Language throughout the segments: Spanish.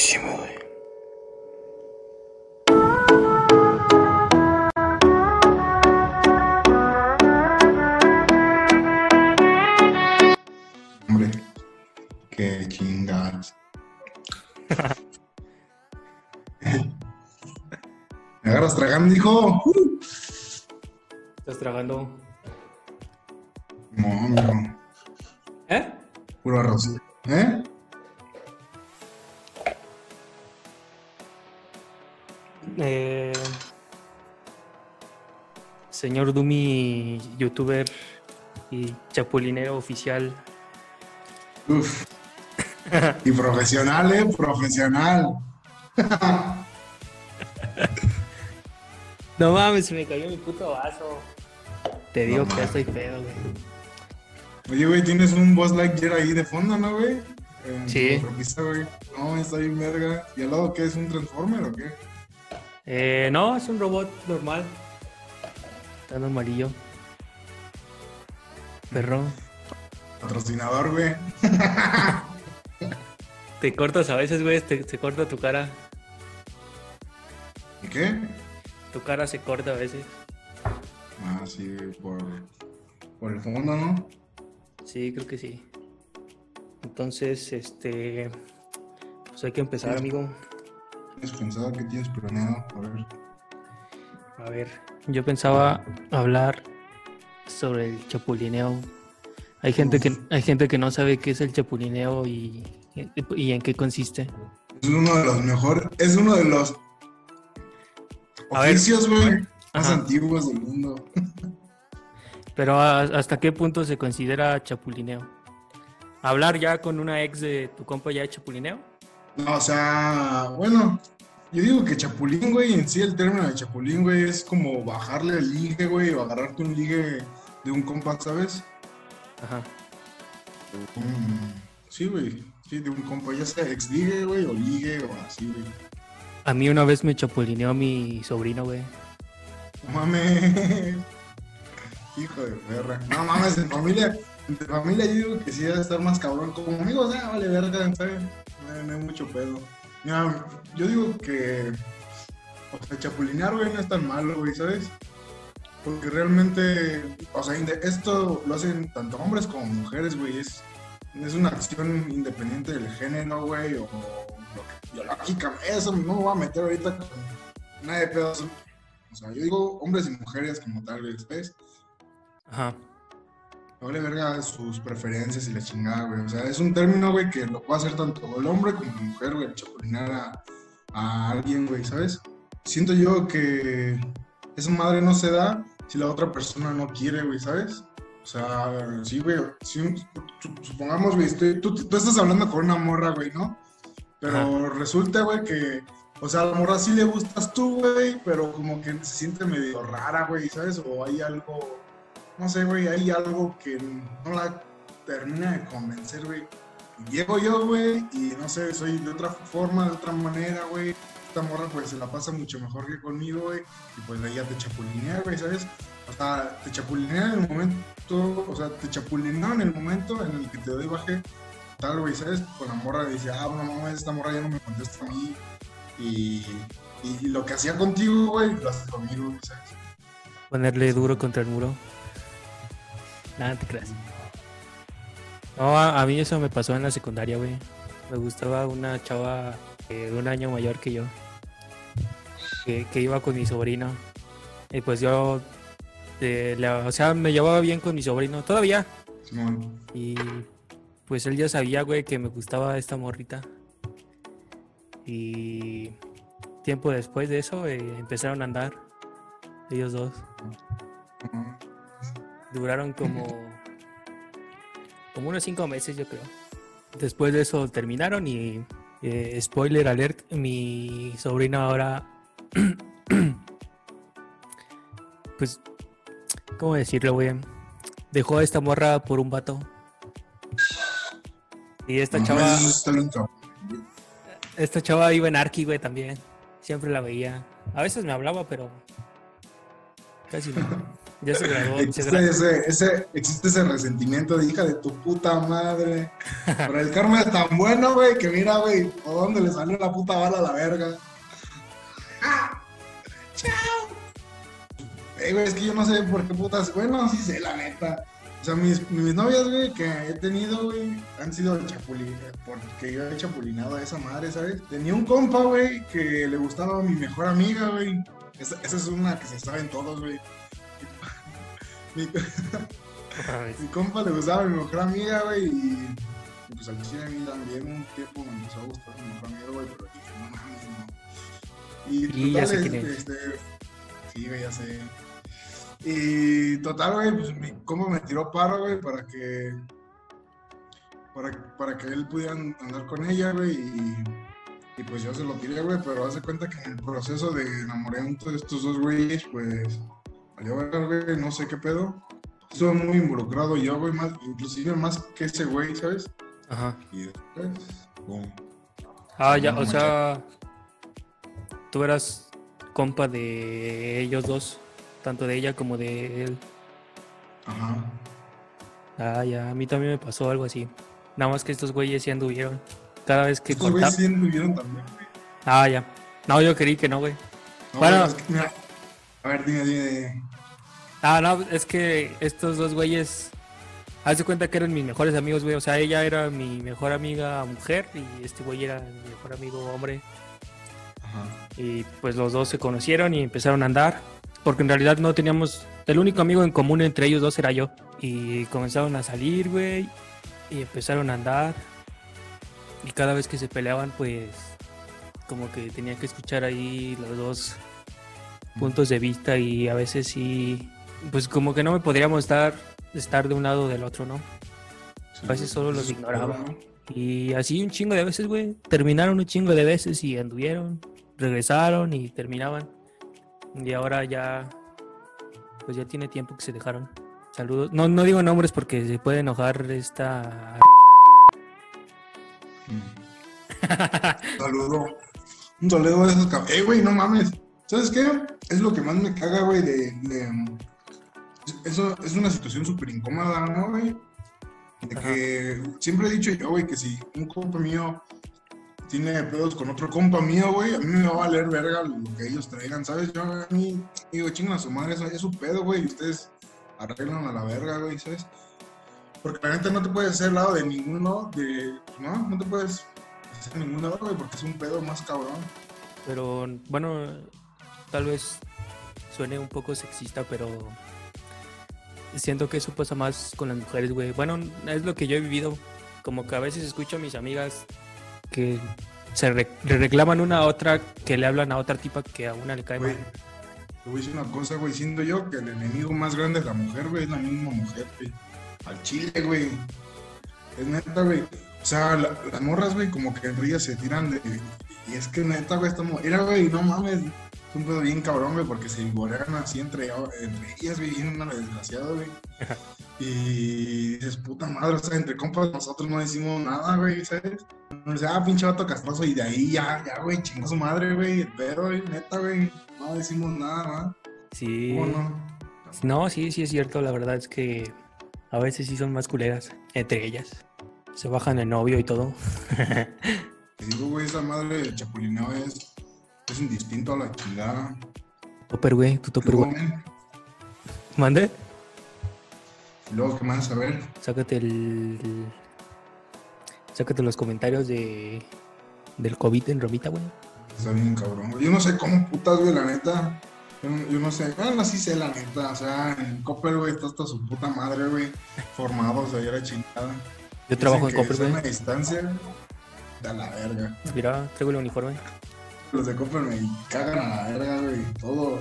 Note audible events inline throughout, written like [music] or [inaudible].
Durísimo, güey. Hombre, qué chingadas. [laughs] ¿Me agarras tragando, hijo? ¿Estás tragando? No, amigo. ¿Eh? Puro arroz. Señor Dumi, youtuber y chapulinero oficial. Uf. [laughs] Y profesional, ¿eh? Profesional. [laughs] No mames, se me cayó mi puto vaso. Te digo que ya estoy pedo, güey. Oye, güey, tienes un Boss Lightyear ahí de fondo, ¿no, güey? Sí. repisa, güey. No, está bien verga. ¿Y al lado qué es un Transformer o qué? Eh, no, es un robot normal. Está normalillo. Perro. Patrocinador, güey. Te cortas a veces, güey, te, se corta tu cara. ¿Y qué? Tu cara se corta a veces. Ah, sí, por, por el fondo, ¿no? Sí, creo que sí. Entonces, este. Pues hay que empezar, amigo. ¿Tienes pensado qué tienes planeado? A ver. A ver, yo pensaba hablar sobre el chapulineo. Hay gente que hay gente que no sabe qué es el chapulineo y, y en qué consiste. Es uno de los mejores, es uno de los A oficios, güey, más Ajá. antiguos del mundo. [laughs] Pero ¿a- ¿hasta qué punto se considera chapulineo? ¿Hablar ya con una ex de tu compa ya es chapulineo? No, o sea, bueno, yo digo que chapulín, güey, en sí el término de chapulín, güey, es como bajarle el ligue, güey, o agarrarte un ligue de un compa, ¿sabes? Ajá. Mm, sí, güey, sí, de un compa, ya sea ex ligue, güey, o ligue, o así, güey. A mí una vez me chapulineó mi sobrino, güey. No mames. Hijo de perra. No mames, en familia, entre familia yo digo que sí debe estar más cabrón. Como amigos, ah, vale verga, ¿sabes? No hay mucho pedo. Mira, yo digo que. O sea, chapulinear, güey, no es tan malo, güey, ¿sabes? Porque realmente, o sea, esto lo hacen tanto hombres como mujeres, güey. Es, es una acción independiente del género, güey, o, lo que- biológicamente. Eso no me voy a meter ahorita con nada de pedos. O sea, yo digo hombres y mujeres como tal, ¿sabes? Ajá. Vale verga sus preferencias y la chingada, güey. O sea, es un término, güey, que lo puede hacer tanto el hombre como la mujer, güey, chapulinar a, a alguien, güey, ¿sabes? Siento yo que esa madre no se da si la otra persona no quiere, güey, ¿sabes? O sea, sí, güey, si supongamos, güey, estoy- tú, tú estás hablando con una morra, güey, ¿no? Pero resulta, güey, que, o sea, a la morra sí le gustas tú, güey, pero como que se siente medio rara, güey, ¿sabes? O hay algo, no sé, güey, hay algo que no la termina de convencer, güey. Llego yo, güey, y no sé, soy de otra forma, de otra manera, güey. Esta morra, pues, se la pasa mucho mejor que conmigo, güey. Y pues ella te chapulinea, güey, ¿sabes? O sea, te chapulinea en el momento, o sea, te chapulinea en el momento en el que te doy baje, tal, güey, ¿sabes? Con la morra dice, ah, no mames, esta morra ya no me contesta a mí. Y, lo que hacía contigo, güey, lo haces conmigo, ¿sabes? Ponerle duro contra el muro. Nada, te creas. No, a, a mí eso me pasó en la secundaria, güey. Me gustaba una chava eh, de un año mayor que yo. Que, que iba con mi sobrino. Y pues yo, eh, la- o sea, me llevaba bien con mi sobrino. Todavía. Simón. Y pues él ya sabía, güey, que me gustaba esta morrita. Y tiempo después de eso eh, empezaron a andar. Ellos dos. Ajá. Duraron como. como unos cinco meses, yo creo. Después de eso terminaron y. eh, spoiler alert: mi sobrino ahora. [clears throat] pues. ¿Cómo decirlo, güey? Dejó a esta morra por un vato. Y esta No, chava. Esta chava iba en Arki, güey, también. Siempre la veía. A veces me hablaba, pero. Casi no. Ya se graduó. se Existe ese, ese, existe ese resentimiento de hija de tu puta madre. [laughs] Pero el karma es tan bueno, güey, que mira, güey, por dónde le salió la puta bala a la verga. ¡Ah! [laughs] ¡Chao! Eh, güey, es que yo no sé por qué putas. Bueno, sí sé, la neta. O sea, mis, mis novias, güey, que he tenido, güey, han sido chapulín, porque yo he chapulinado a esa madre, ¿sabes? Tenía un compa, güey, que le gustaba a mi mejor amiga, güey. Esa, esa es una que se saben todos, güey. Mi, [laughs] mi compa le gustaba a mi mejor amiga, güey, y pues al chile a mí también un tiempo me empezó a gustar mi mejor amiga, güey, pero dije, no mames, no. Y Y ya sé total, quién es. este, sí, güey, ya sé. Y total, güey, pues mi compa me tiró paro, güey, para que para, para que él pudiera andar con ella, güey, y, y pues yo se lo tiré, güey, pero hace cuenta que en el proceso de enamoramiento de estos dos güeyes, pues, valió ver, güey, no sé qué pedo. Estuve muy involucrado yo, güey, más, inclusive más que ese güey, ¿sabes? Ajá. Y después. Ah, ya, No, o sea, tú eras compa de ellos dos, tanto de ella como de él. Ajá. Ah, ya, a mí también me pasó algo así. Nada más que estos güeyes sí anduvieron. Cada vez que Estos güeyes sí vivieron también, güey. Ah, ya. No, yo creí que no, güey. No, Bueno. es que, mira, a ver, dime, dime, dime. Ah, no, es que estos dos güeyes. Haz de cuenta que eran mis mejores amigos, güey. O sea, ella era mi mejor amiga mujer y este güey era mi mejor amigo hombre. Ajá. Y pues los dos se conocieron y empezaron a andar. Porque en realidad no teníamos. El único amigo en común entre ellos dos era yo. Y comenzaron a salir, güey. Y empezaron a andar. Y cada vez que se peleaban, pues. Como que tenía que escuchar ahí los dos puntos de vista. Y a veces sí. Pues como que no me podríamos estar, estar de un lado o del otro, ¿no? A veces solo los ignoraba. Y así un chingo de veces, güey. Terminaron un chingo de veces y anduvieron. Regresaron y terminaban. Y ahora ya. Pues ya tiene tiempo que se dejaron. Saludos. No, no digo nombres porque se puede enojar esta. Un saludo. Un saludo a esos. Eh, güey, no mames. ¿Sabes qué? Es lo que más me caga, güey, de, de- Eso es una situación súper incómoda, ¿no, güey? De que siempre he dicho yo, güey, que si un compa mío tiene pedos con otro compa mío, güey, a mí me va a valer verga lo que ellos traigan, ¿sabes? Yo a mí digo, chingan a su madre, eso es su pedo, güey, y ustedes arreglan a la verga, güey, ¿sabes? Porque la neta no te puedes hacer lado de ninguno, de... No, no te puedes hacer ningún lado, güey, porque es un pedo más cabrón. Pero bueno, tal vez suene un poco sexista, pero siento que eso pasa más con las mujeres, güey. Bueno, es lo que yo he vivido. Como que a veces escucho a mis amigas que se re- le reclaman una a otra, que le hablan a otra tipa que a una le cae Güey, mal. te voy a decir una cosa, güey, siendo yo que el enemigo más grande es la mujer, güey, es la misma mujer, güey. Al chile, güey. Es neta, güey. O sea, la- las morras, güey, como que en rías se tiran de... Y es que neta, güey, estamos... Mira, güey, no mames. Es un pedo bien cabrón, güey, porque se vigorean así entre, entre ellas, güey, bien una desgraciada, güey. [laughs] Y dices, puta madre, o sea, entre compas nosotros no decimos nada, güey, ¿sabes? O sea, ah, pinche vato castroso, y de ahí ya, ya, güey, chingó su madre, güey, el pedo, güey, neta, güey, no decimos nada, ¿no? Sí. No, sí, sí es cierto. La verdad es que a veces sí son más culeras entre ellas. Se bajan el novio y todo. [laughs] Te digo, güey, esa madre del chapulineo es, es indistinto a la chingada. Topper, güey, tu topper, güey. Mande. y luego, ¿qué más? A ver, Sácate el. Sácate los comentarios de. Del COVID en Romita, güey. está bien cabrón. Yo no sé cómo putas, güey, la neta. Yo no, yo no sé, bueno, sí sé la neta, o sea, en Copper, güey, está hasta su puta madre, güey, formados a la chingada. Yo trabajo en Dicen Copper, güey. distancia, da la verga. Mira, traigo el uniforme. Los de Copper me cagan a la verga, güey, todos,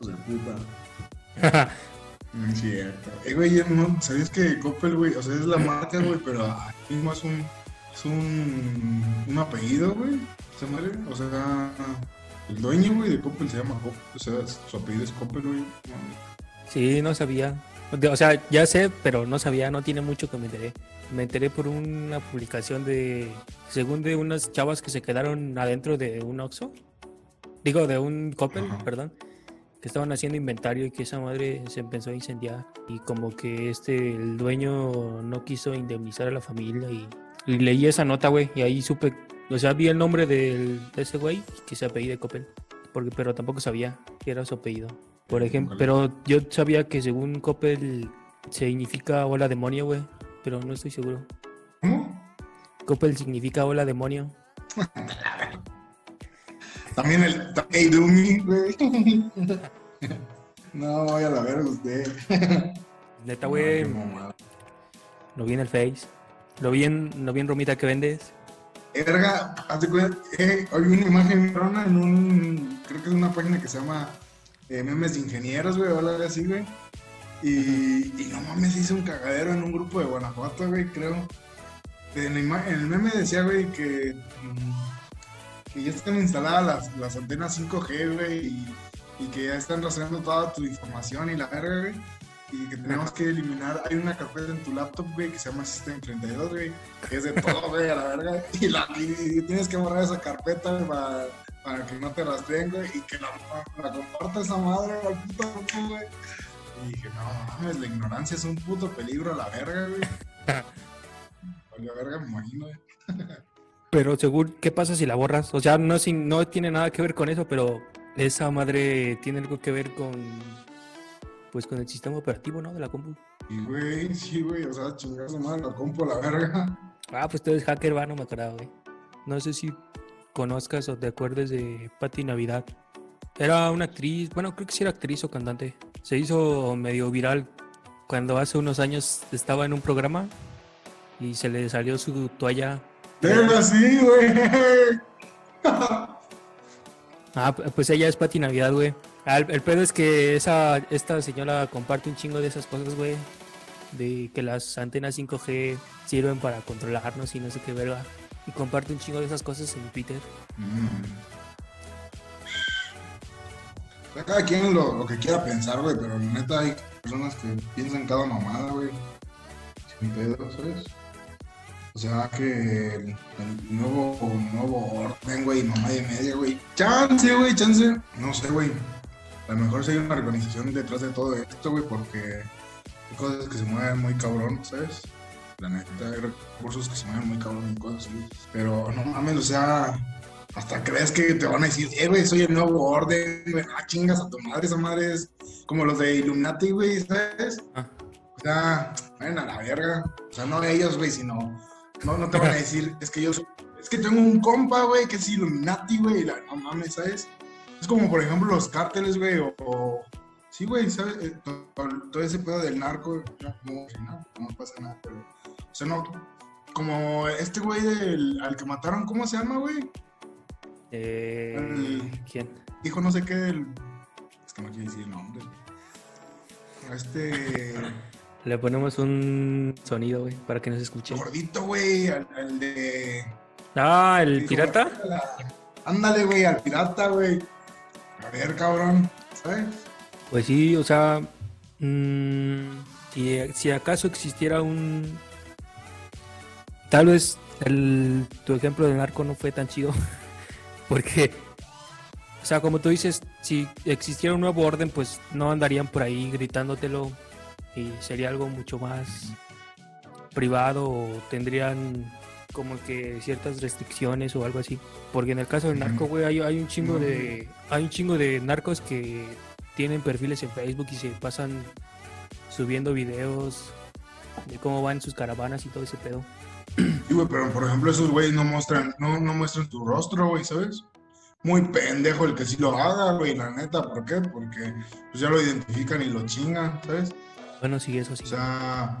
hijos de puta. No es cierto. Eh, güey, ¿sabías que Coppel, güey? O sea, es la marca, güey, pero ahí mismo es un, es un, un apellido, güey. Esa madre, o sea, el dueño, güey, de Coppel se llama Coppel, o sea, su apellido es Coppel, güey. No, sí, no sabía. O sea, ya sé, pero no sabía, no tiene mucho que me enteré. Me enteré por una publicación de, según de unas chavas que se quedaron adentro de un Oxxo. Digo, de un Coppel, Ajá. perdón. que estaban haciendo inventario y que esa madre se empezó a incendiar y como que este, el dueño no quiso indemnizar a la familia y, y leí esa nota, güey, y ahí supe, o sea, vi el nombre del, de ese güey que se apellida Coppel, porque, pero tampoco sabía que era su apellido. Por ejemplo, pero yo sabía que según Coppel significa hola demonio, güey, pero no estoy seguro. ¿Cómo? Coppel significa hola demonio. [laughs] También el Hey Dumi, güey. [laughs] No, voy a la ver usted. [laughs] Neta, güey, lo vi en el Face. Lo vi en, lo vi en Romita que vendes. Verga, hazte cuenta, eh, vi una imagen rona en un, creo que es una página que se llama eh, Memes de Ingenieros, güey, o algo así, güey. Y, y no mames, hice un cagadero en un grupo de Guanajuato, güey, creo. En, el meme decía, güey, que, mm, que ya están instaladas las, las antenas 5G, güey, y, y que ya están rastreando toda tu información y la verga, güey. Y que tenemos que eliminar, hay una carpeta en tu laptop, güey, que se llama System 32, güey, que es de todo, güey, a la verga. [laughs] Y, la, y tienes que borrar esa carpeta, güey, para, para que no te rastreen, güey, y que la, la comparta esa madre al puto grupo, güey. Y dije, no mames, la ignorancia es un puto peligro a la verga, güey. [laughs] A la verga, me imagino, güey. [laughs] Pero según, ¿qué pasa si la borras? O sea, no, sin, no tiene nada que ver con eso, pero esa madre tiene algo que ver con, pues, con el sistema operativo, ¿no? De la compu. Y, güey, sí, güey, o sea, chingar su madre la compo a la verga. Ah, pues tú eres hacker, va, no me acordaba, güey. No sé si conozcas o te acuerdes de Patti Navidad. Era una actriz, bueno, creo que sí era actriz o cantante. Se hizo medio viral cuando hace unos años estaba en un programa y se le salió su toalla. Verga, sí, güey. [laughs] Ah, pu- pues ella es Pati Navidad, güey. El, el pedo es que esa, esta señora comparte un chingo de esas cosas, güey. De que las antenas 5G sirven para controlarnos y no sé qué verga. Y comparte un chingo de esas cosas en Twitter. Cada quien lo, que quiera pensar, güey, pero la neta hay personas que piensan cada mamada, güey. Sin pedo, ¿sabes? O sea, que el, nuevo, nuevo orden, güey, mamá de media, güey. Chance, güey, chance. No sé, güey. A lo mejor sí hay una organización detrás de todo esto, güey, porque hay cosas que se mueven muy cabrón, ¿sabes? La neta, hay recursos que se mueven muy cabrón y cosas así. Pero no mames, o sea, hasta crees que te van a decir, eh, güey, soy el nuevo orden, güey, ah, chingas a tu madre, esa madre es como los de Illuminati, güey, ¿sabes? Ah. O sea, vayan a la verga. O sea, no ellos, güey, sino, no, no te van a [laughs] decir, es que yo, soy- es que tengo un compa, güey, que es Illuminati, güey, la, no mames, ¿sabes? Es como, por ejemplo, los cárteles, güey, o, o- sí, güey, ¿sabes? Eh, to- to- todo ese pedo del narco, no, no, no, pasa nada, pero, o sea, no, como este güey del, al que mataron, ¿cómo se llama, güey? Eh, El- ¿Quién? dijo no sé qué del. Es que no quiero decir el nombre. Este. Le ponemos un sonido, güey, para que nos escuche. Gordito, güey. Al, al de. Ah, el dijo, pirata. Ándale, güey, al pirata, güey. A ver, cabrón. ¿Sabes? Pues sí, o sea, mm, si, si acaso existiera un... Tal vez el, tu ejemplo de narco no fue tan chido, [laughs] porque, o sea, como tú dices, si existiera un nuevo orden, pues no andarían por ahí gritándotelo y sería algo mucho más privado o tendrían como que ciertas restricciones o algo así. Porque en el caso del narco, güey, hay, hay un chingo de hay un chingo de narcos que tienen perfiles en Facebook y se pasan subiendo videos de cómo van sus caravanas y todo ese pedo. Sí, güey, pero por ejemplo, esos güeyes no muestran, no, no muestran tu rostro, güey, ¿sabes? Muy pendejo el que sí lo haga, güey, la neta. ¿Por qué? Porque pues ya lo identifican y lo chingan, ¿sabes? Bueno, sí, eso sí. O sea,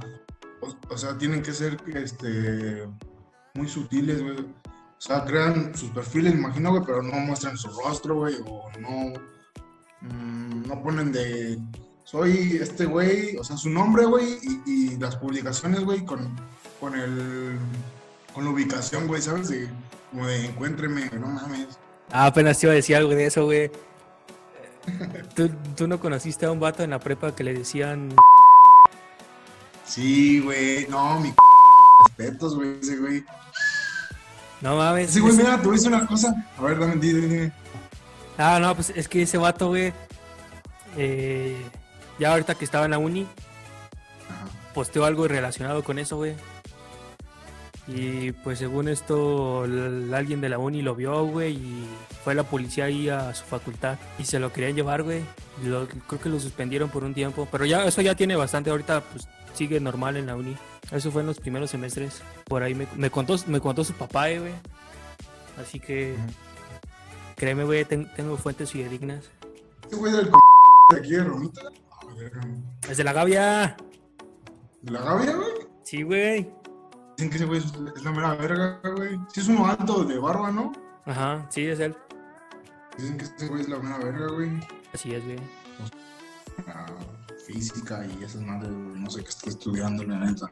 o, o sea, tienen que ser este muy sutiles, güey. O sea, crean sus perfiles, imagino, güey, pero no muestran su rostro, güey, o no, mm, no ponen de soy este güey, o sea, su nombre, güey, y, y las publicaciones, güey, con, con el con la ubicación, güey, ¿sabes? De, como de encuéntreme, no mames. Ah, apenas te iba a decir algo de eso, güey. [laughs] ¿Tú, tú no conociste a un vato en la prepa que le decían... [laughs] Sí, güey, no, mi [laughs] respetos, güey, ese güey. No mames. Sí, güey, mira, a decir una cosa. A ver, dame, dime, dime. Ah, no, pues es que ese vato, güey, eh, ya ahorita que estaba en la uni, Ajá. posteó algo relacionado con eso, güey. Y pues según esto, alguien de la uni lo vio, güey, y fue la policía ahí a su facultad y se lo querían llevar, güey. Creo que lo suspendieron por un tiempo, pero ya eso ya tiene bastante ahorita, pues sigue normal en la uni. Eso fue en los primeros semestres. Por ahí me, me contó me contó su papá, eh, güey. Así que. Créeme, güey, ten- tengo fuentes fidedignas. Este güey del de aquí de Romita. A ver, Es de la Gavia. ¿De la Gavia, güey? Sí, güey. Dicen que ese güey es la mera verga, güey. Sí, es uno alto de barba, ¿no? Ajá, sí, es él. Dicen que ese güey es la mera verga, güey. Así es, güey. Ah, física y esas madres, güey. No sé qué está estudiando, la neta.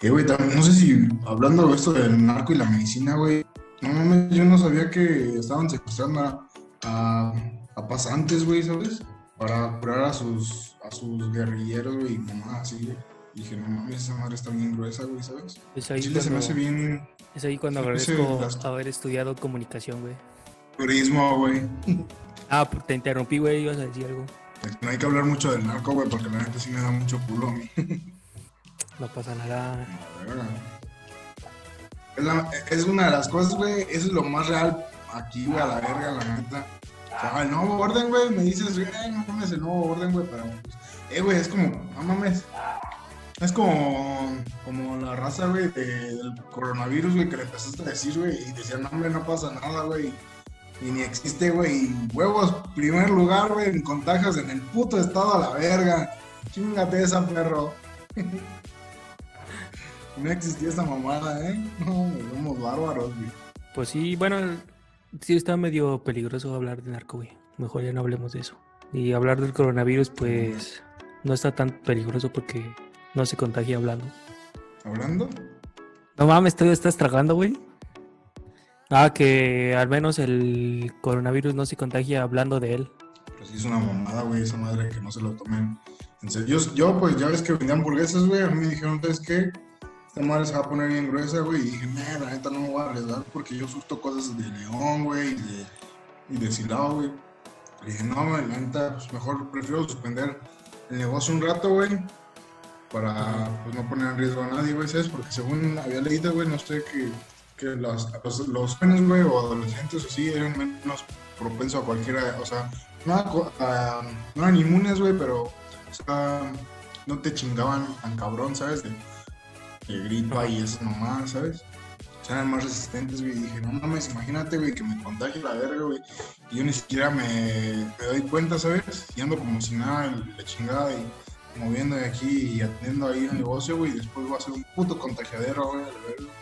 Eh, güey, también, no sé si hablando de esto del narco y la medicina, güey. No mames, yo no sabía que estaban secuestrando a, a, a pasantes, güey, ¿sabes? Para curar a sus, a sus guerrilleros, güey, y mamá, así, güey. Dije, no mames, esa madre está bien gruesa, güey, ¿sabes? Es ahí, Chile se me hace bien es ahí cuando agradezco las- haber estudiado comunicación, güey. turismo, güey. [laughs] Ah, te interrumpí, güey, ibas a decir algo. No hay que hablar mucho del narco, güey, porque la neta sí me da mucho culo a mí. [laughs] No pasa nada. La verga. Es, una de las cosas, güey. Eso es lo más real aquí, güey, a la verga, la neta. O sea, el nuevo orden, güey, me dices, güey, "Ay, no mames, el nuevo orden, güey, pero. pues, eh, güey, es como, no mames. Es como, como la raza, güey, de- del coronavirus, güey, que le empezaste a decir, güey, y decían, no, hombre, no pasa nada, güey. Y ni existe, güey. y Huevos, primer lugar, güey, en contagios en el puto estado a la verga. Chingate esa, perro. [laughs] No existía esa mamada, ¿eh? [laughs] No, somos bárbaros, güey. Pues sí, bueno, sí está medio peligroso hablar de narco, güey. Mejor ya no hablemos de eso. Y hablar del coronavirus, pues no está tan peligroso porque no se contagia hablando. ¿Hablando? No mames, ¿tú estás tragando, güey? Ah, que al menos el coronavirus no se contagia hablando de él. Pero sí es una mamada, güey, esa madre que no se lo tomen en serio. Yo, yo, pues, ya ves que vendían hamburguesas, güey. A mí me dijeron, ¿sabes qué? Esta madre se va a poner bien gruesa, güey. Y dije, nah, la neta no me voy a arriesgar porque yo surto cosas de León, güey, y de, y de Silao, güey. Y dije, no, güey, la neta, pues mejor prefiero suspender el negocio un rato, güey. Para pues, no poner en riesgo a nadie, güey, ¿sabes? Porque según había leído, güey, no sé que, que los, los, jóvenes, güey, o adolescentes así, eran menos propensos a cualquiera, o sea, no, a no eran inmunes, güey, pero, o sea, no te chingaban tan cabrón, ¿sabes? De gripa y eso nomás, ¿sabes? O sea, eran más resistentes, güey. Y dije, no mames, imagínate, güey, que me contagie la verga, güey. Y yo ni siquiera me, me doy cuenta, ¿sabes? Y ando como si nada, la chingada y moviendo de aquí y atendiendo ahí el negocio, güey. Y después voy a ser un puto contagiadero, güey, a la verga.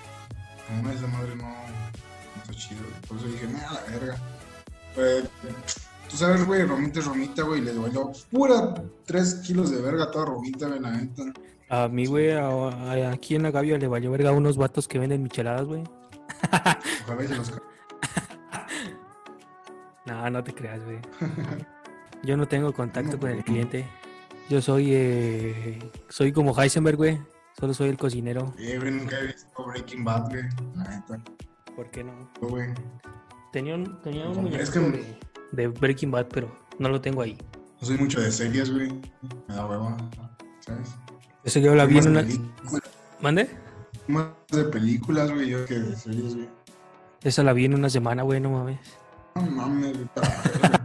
No, esa madre no, no está chido, güey. Por eso dije, nada, la verga. Pues, tú sabes, güey, Romita es Romita, güey. Les valió pura 3 kilos de verga toda Romita, güey, la neta. A mí, güey, aquí en la Gavia le valió verga a unos vatos que venden micheladas, güey. [laughs] Ojalá y se los ca- [laughs] No, no te creas, güey. Yo no tengo contacto con el cliente. Yo soy, eh, soy como Heisenberg, güey. Solo soy el cocinero. Eh, güey, nunca he visto Breaking Bad, güey. La neta. ¿Por qué no? Güey. Tenía un, tenía un muñeco es que- de, de Breaking Bad, pero no lo tengo ahí. No soy mucho de series, güey. Me da hueva. ¿Sabes? Eso yo la vi en una... películas- ¿Mande? Más de películas, güey, yo que de series, güey. Esa la vi en una semana, güey, no mames. No mames, güey. [laughs]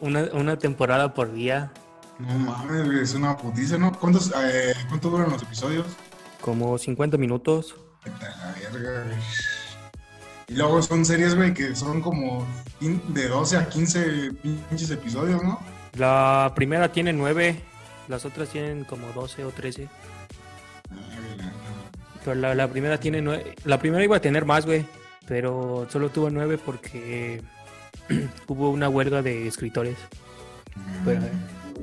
Una, una temporada por día, No mames, güey. Es una putiza, ¿no? ¿Cuántos, eh, ¿Cuánto duran los episodios? como 50 minutos. La verga, güey. Y luego son series, güey, que son como de 12 a 15 pinches episodios, ¿no? La primera tiene 9, las otras tienen como 12 o 13. Ay, güey, la neta. Pero la, la primera tiene 9. La primera iba a tener más, güey. Pero solo tuvo 9 porque [clears throat] hubo una huelga de escritores. Pero, eh,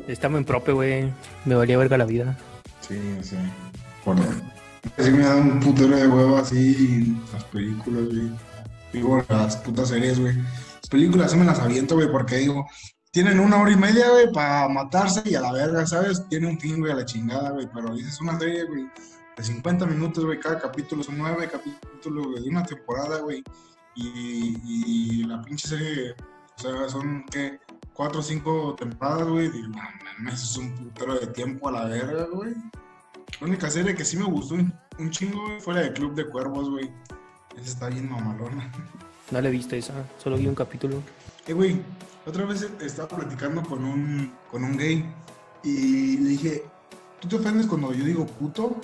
estamos en prope, güey. Me valía verga la vida. Sí, sí. Por Sí me da un putero de huevo así las películas, güey. Digo, las putas series, güey. Las películas sí me las aviento, güey, porque digo, tienen una hora y media, güey, para matarse y a la verga, ¿sabes? Tiene un fin, güey, a la chingada, güey. Pero dices una serie, güey, de 50 minutos, güey, cada capítulo son nueve capítulos, güey, de una temporada, güey. Y, y la pinche serie, o sea, son, ¿qué? cuatro o cinco temporadas, güey. Digo, mames, es un putero de tiempo a la verga, güey. La única serie que sí me gustó un, un chingo, güey, fue la de Club de Cuervos, güey. Esa está bien mamalona. No le he visto esa, solo vi un capítulo. Eh, güey, otra vez estaba platicando con un, con un gay y le dije, ¿tú te ofendes cuando yo digo puto?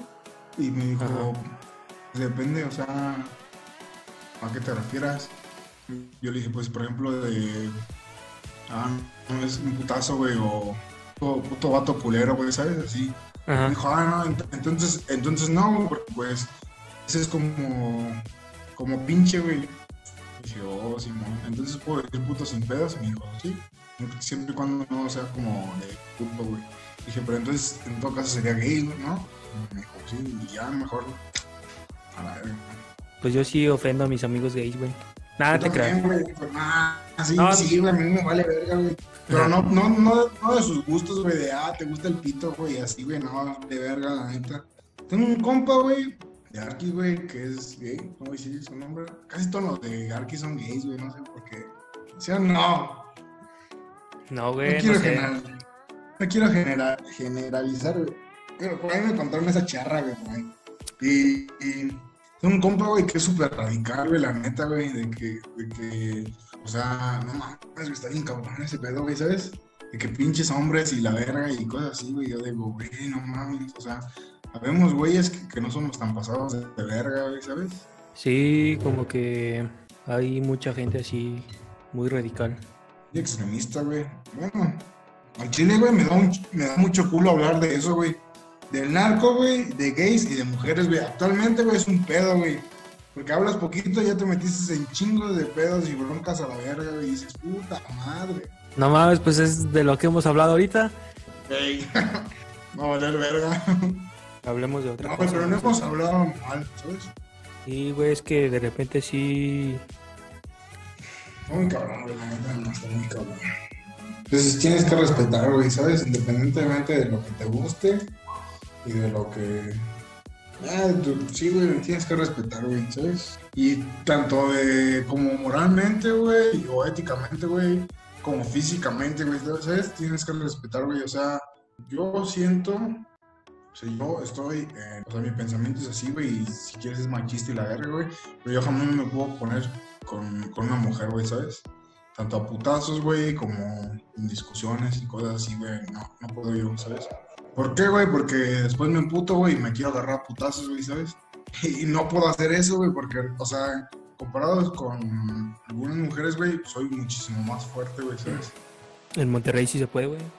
Y me dijo, Ajá. depende, o sea, ¿a qué te refieras? Yo le dije, pues, por ejemplo, de, ah, no es un putazo, güey, o puto, puto vato culero, güey, ¿sabes? Así. Me Ajá. dijo, ah, no, ent- entonces, entonces no, porque pues, ese es como, como pinche, güey. Dije, oh, Simón, entonces puedo decir puto sin pedos. Y me dijo, sí, siempre y cuando no sea como de puto, güey. Dije, pero entonces, en todo caso sería gay, ¿no? Y me dijo, sí, y ya mejor. A la verga. Pues yo sí ofendo a mis amigos gays, güey. Nada Yo te güey, pero, ah, sí, No, sí, güey, a mí me vale verga, güey. Pero no, no, no, no de sus gustos, güey, de, ah, te gusta el pito, güey, así, güey, no, de verga, la neta. Tengo un compa, güey, de Arki, güey, que es gay, ¿cómo decir su nombre? Casi todos los de Arki son gays, güey, no sé por qué. ¿Sí o no? No, No güey, quiero, no sé. general- no quiero genera- generalizar, güey. Pero por ahí me contaron esa charra, güey. Y, y un compa, güey, que es súper radical, güey, la neta, güey, de que, de que, o sea, no mames, güey, está bien cabrón ese pedo, güey, ¿sabes? De que pinches hombres y la verga y cosas así, güey, yo digo, güey, no mames, o sea, habemos güeyes que, que no somos tan pasados de, de verga, güey, ¿sabes? Sí, como que hay mucha gente así muy radical. Y extremista, güey. Bueno, al chile, güey, me da, un- me da mucho culo hablar de eso, güey. Del narco, güey, de gays y de mujeres, güey. Actualmente, güey, es un pedo, güey. Porque hablas poquito, ya te metiste en chingos de pedos y broncas a la verga, güey. Y dices, puta madre. No mames, pues es de lo que hemos hablado ahorita. Ey, [laughs] va a valer verga. Hablemos de otra No, cosa. pero no hemos hablado mal, ¿sabes? Sí, güey, es que de repente sí. Muy cabrón, güey, no, está muy cabrón. Entonces tienes que respetar, güey, ¿sabes? Independientemente de lo que te guste y de lo que... Ah, tú- sí, güey, tienes que respetar, güey, ¿sabes? Y tanto de como moralmente, güey, o éticamente, güey, como físicamente, güey, ¿sabes? Tienes que respetar, güey, o sea, yo siento... Sea, yo estoy, eh, o sea, mi pensamiento es así, güey, y si quieres es machista y la verga, güey, pero yo jamás me puedo poner con, con una mujer, güey, ¿sabes? Tanto a putazos, güey, como en discusiones y cosas así, güey. No, no puedo yo, ¿sabes? ¿Por qué, güey? Porque después me emputo, güey, y me quiero agarrar a putazos, güey, ¿sabes? [laughs] Y no puedo hacer eso, güey, porque, o sea, comparados con algunas mujeres, güey, soy muchísimo más fuerte, güey, ¿sabes? En Monterrey sí se puede, güey.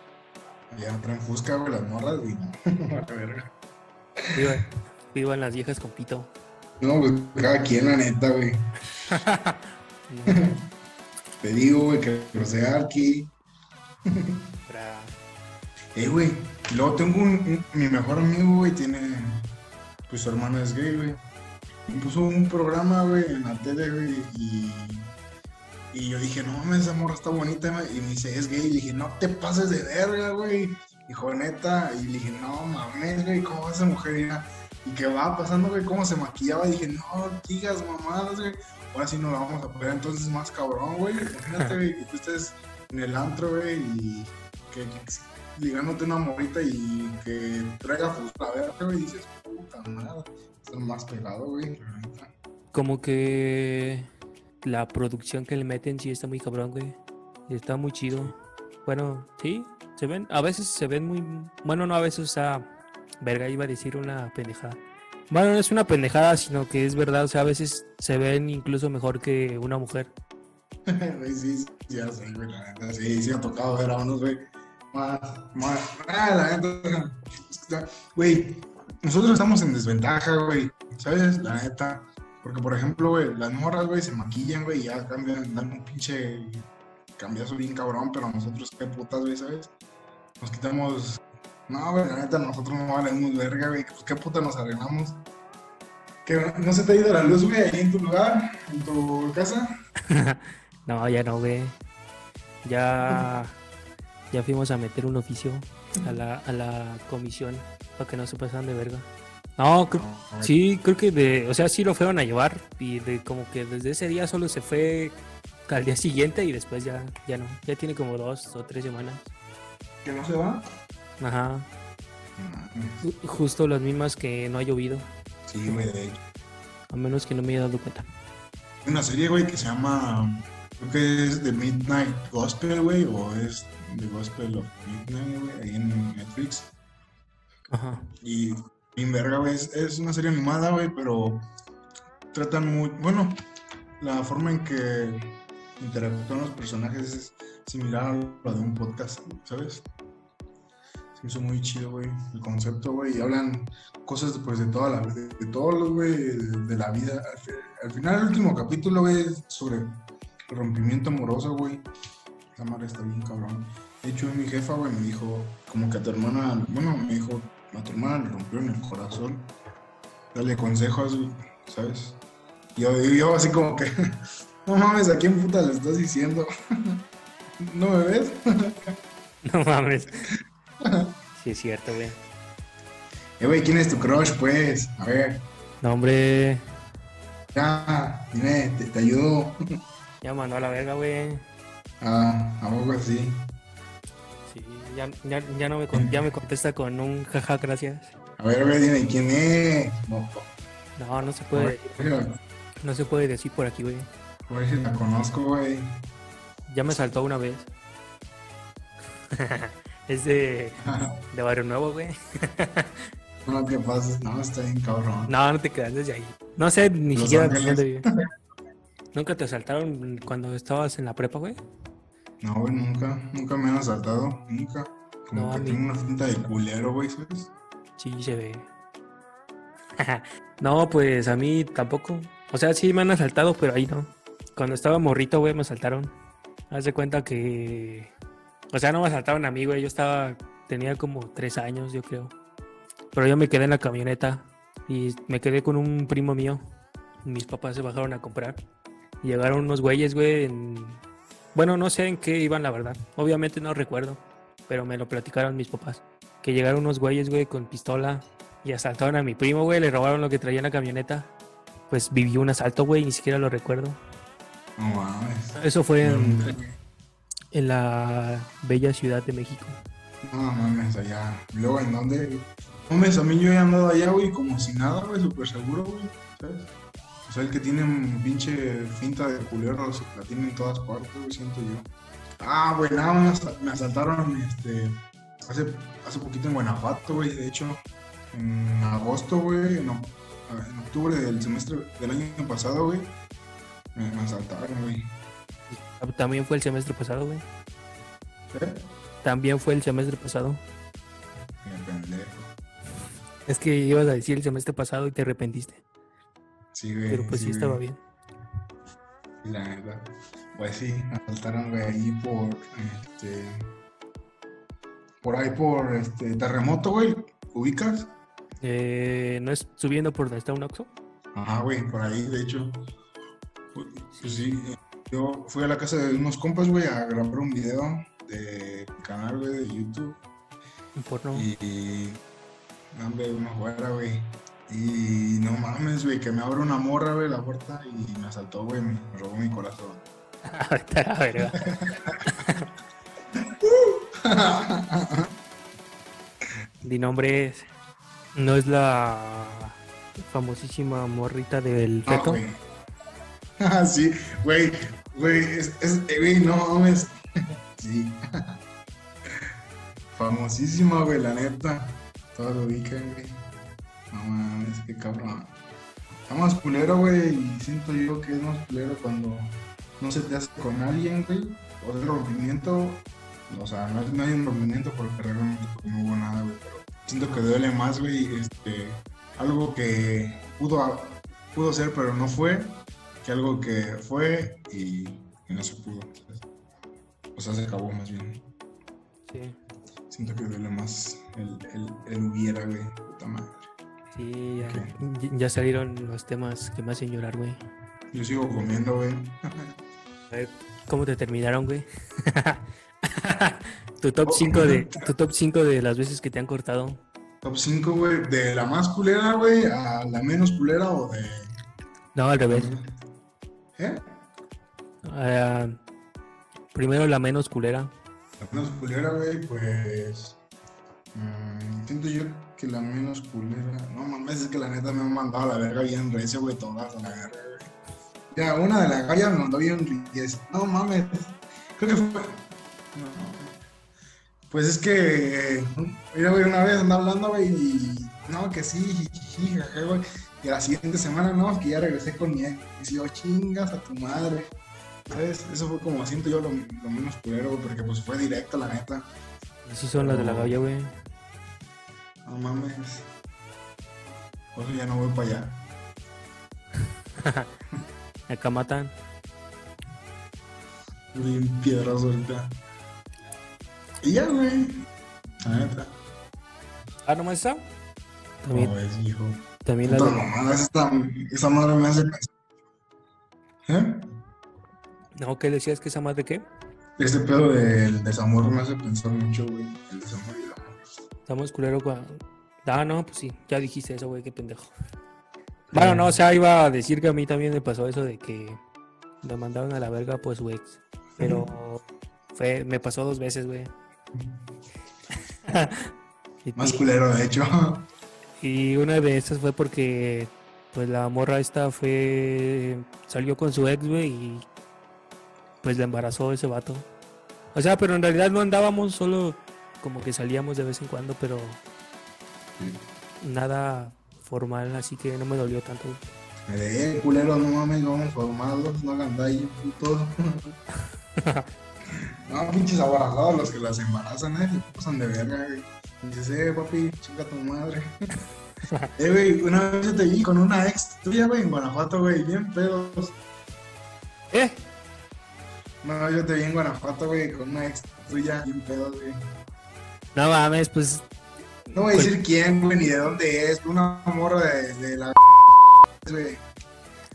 Ya traen fusca, güey, las morras, güey. no. Qué verga. Viva, vivan las viejas con pito. No, güey, cada quien, la neta, güey. No, [laughs] Te digo, güey, que Arki, para- Eh, güey. Luego tengo un, un- Mi mejor amigo, güey, tiene. Pues su hermana es gay, güey. Y puso un programa, güey, en la tele, güey. Y. Y yo dije, no mames, esa morra está bonita. güey", Y me dice, es gay. Y dije, no te pases de verga, güey. Dijo, neta. Y dije, no mames, güey, ¿cómo va esa mujer? ya?". Y que va pasando, güey, cómo se maquillaba. Y dije, no digas mamadas, güey. Ahora sí nos la vamos a poner entonces más cabrón, güey. Imagínate, güey, que tú estés en el antro, güey, y que, que ligándote una morrita y que traiga a ver, güey, y dices, puta madre, estás más pegado, güey. Como que la producción que le meten sí está muy cabrón, güey. Está muy chido. Bueno, sí, se ven, a veces se ven muy, bueno, no a veces, o sea, verga, iba a decir una pendejada. Bueno, no es una pendejada, sino que es verdad, o sea, a veces se ven incluso mejor que una mujer. [laughs] Sí, sí, ya sé, güey, la neta, sí, sí ha tocado ver a unos, güey, más, más, ah, la neta, güey, nosotros estamos en desventaja, güey, ¿sabes? La neta, porque, por ejemplo, güey, las morras, güey, se maquillan, güey, y ya cambian, dan un pinche cambiazo bien cabrón, pero nosotros, qué putas, güey, ¿sabes? Nos quitamos, no, güey, la neta, nosotros no valemos verga, güey, pues qué puta nos arreglamos. Que no se te ha ido la luz, güey, ahí en tu lugar, en tu casa. [laughs] No, ya no, güey. Ya, ya fuimos a meter un oficio a la, a la comisión para que no se pasaran de verga. No, creo- sí, creo que de, o sea, sí lo fueron a llevar y de como que desde ese día solo se fue al día siguiente y después ya, ya no. Ya tiene como dos o tres semanas. ¿Que no se va? Ajá. No Justo las mismas que no ha llovido. Sí, güey, de hecho. A menos que no me haya dado cuenta. Una serie, güey, que se llama. Creo que es The Midnight Gospel, güey, o es The Gospel of Midnight, güey, ahí en Netflix. Ajá. Y bien verga, güey, es, una serie animada, güey, pero tratan muy. Bueno, la forma en que interactúan los personajes es similar a lo de un podcast, ¿sabes? Se hizo muy chido, güey, el concepto, güey, y hablan cosas pues de toda la de, de todos los, güey, de, la vida. Al, fi- al final, el último capítulo, güey, es sobre rompimiento amoroso, güey. Esa madre está bien cabrón. De hecho, mi jefa, güey, me dijo, como que a tu hermana, bueno, me dijo, a tu hermana le rompieron el corazón. Dale consejos, ¿sabes? Y yo, yo así como que, [laughs] no mames, ¿a quién puta le estás diciendo? [laughs] ¿No me ves? [laughs] No mames. Sí, es cierto, güey. Eh, güey, ¿quién es tu crush, pues? A ver, No, hombre. ya, dime, te, te ayudo. Ya mandó a la verga, güey. Ah, a poco así. Ya, ya, ya no me, ya me contesta con un jaja, gracias. A ver, güey, dime, ¿quién es? No, No, no se a puede, ver, no se puede decir por aquí, güey. a ver si la conozco, güey. Ya me saltó una vez. [laughs] es de, [laughs] de Barrio Nuevo, güey. [laughs] No te pases, no, está bien cabrón. No, no te quedas desde ahí. No sé ni Los siquiera dónde vive. ¿Nunca te asaltaron cuando estabas en la prepa, güey? No, güey, nunca, nunca me han asaltado, nunca. Como No, que tengo una finta de culero, güey, ¿sabes? Sí, se ve. [laughs] no, pues a mí tampoco. O sea, sí me han asaltado, pero ahí no. Cuando estaba morrito, güey, me asaltaron. Haz de cuenta que. O sea, no me asaltaron a mí, güey. Yo estaba. Tenía como tres años, yo creo. Pero yo me quedé en la camioneta. Y me quedé con un primo mío. Mis papás se bajaron a comprar. Y llegaron unos güeyes, güey. en- Bueno, no sé en qué iban, la verdad. Obviamente no recuerdo. Pero me lo platicaron mis papás que llegaron unos güeyes, güey, con pistola y asaltaron a mi primo, güey, le robaron lo que traía en la camioneta. Pues vivió un asalto, güey, ni siquiera lo recuerdo. No mames. Eso fue en, la bella ciudad de México. No mames, allá. ¿Y luego en dónde? Mames, a mí yo he andado allá, güey, como si nada, güey, súper seguro, güey, ¿sabes? O sea, el que tiene un pinche finta de culero, la tiene en todas partes, güey, siento yo. Ah, güey, nada me asaltaron, este, hace, hace poquito en Guanajuato, güey, de hecho, en agosto, güey, en, oc- en octubre del semestre del año pasado, güey, me, me asaltaron, güey. También fue el semestre pasado, güey. ¿Eh? También fue el semestre pasado. Me pendejo. Es que ibas a decir el semestre pasado y te arrepentiste. Sí, güey. Pero pues sí, estaba bien. La neta. Pues sí, asaltaron, güey, ahí por, este... Por ahí por, este, terremoto, güey. ¿Ubicas? Eh, ¿No es subiendo por donde está un Oxxo? Ajá, güey, por ahí, de hecho. Pues, pues sí, eh, yo fui a la casa de unos compas, güey, a grabar un video de canal, güey, de YouTube. Un porno. Y, y hombre, una fuera, güey. Y no mames, güey, que me abre una morra, güey, la puerta y me asaltó, güey, me robó mi corazón. [laughs] A la verga. [laughs] Di nombres. No es la famosísima morrita del güey. Ah, [laughs] sí, güey, güey, es, es, eh, güey, no mames. Sí. Famosísima, güey, la neta. Todos lo ubican, güey. No mames, qué cabrón. Está más culero, güey, y siento yo que es más culero cuando no se te hace con alguien, güey. O sea, el rompimiento, o sea, no, no hay un rompimiento porque realmente no hubo nada, güey, pero siento que duele más, güey, este, algo que pudo, pudo ser pero no fue, que algo que fue y, y no se pudo. O sea, se acabó más bien. Sí, Siento que duele más el, el, el hubiera, güey, puta madre. Sí, ya, salieron los temas que me hacen llorar, güey. Yo sigo comiendo, güey. A ver, ¿cómo te terminaron, güey? [laughs] tu top 5 de tu top 5 de las veces que te han cortado. Top 5, güey, de la más culera, güey, a la menos culera o de... No, al revés. ¿Eh? Eh, primero la menos culera. La menos culera, güey, pues. mm, siento yo que la menos culera. No mames, es que la neta me han mandado a la verga bien recio, güey, todas a la verga, güey. Ya, una de la galla me mandó bien recio. No mames. Creo que fue. No. Pues es que. Mira, güey, una vez andaba hablando, güey, y. No, que sí, jiji, jaja, güey. Y la siguiente semana, no, que ya regresé con mi ex. Y yo, chingas a tu madre. ¿Sabes? Eso fue como siento yo lo, lo menos culero, güey, porque pues fue directo, la neta. Así son las de la galla, güey. No mames. Por eso ya no voy para allá. [laughs] Acá matan. Bien piedrazo ahorita. Y ya, güey. La neta. Ah, nomás esa. También, No, es hijo. también la de. mamada, esa, esa madre me hace pensar. ¿Eh? No, ¿qué decías que esa madre qué? Este pedo del desamor me hace pensar mucho, güey. El desamor. Estamos culero con. Ah, no, pues sí, ya dijiste eso, güey, qué pendejo. Bueno, no, o sea, iba a decir que a mí también me pasó eso de que me mandaron a la verga pues su ex. Pero fue, me pasó dos veces, güey. [laughs] Más culero, de hecho. [laughs] Y una de esas fue porque pues la morra esta fue salió con su ex, güey, y pues la embarazó ese vato. O sea, pero en realidad no andábamos, solo como que salíamos de vez en cuando, pero nada formal, así que no me dolió tanto. Eh, culero, no mames, vamos formados, no hagan daño, putos. [laughs] no, pinches abarazados los que las embarazan, eh, se pasan de verga, güey. Dices, eh, papi, chinga tu madre. [laughs] eh, güey, una vez yo te vi con una ex tuya, güey, en Guanajuato, güey, bien pedos. ¿Eh? No, yo te vi en Guanajuato, güey, con una ex tuya, bien pedos, güey. No mames, pues No voy a decir quién, güey, ni de dónde es, una morra de, de la... güey.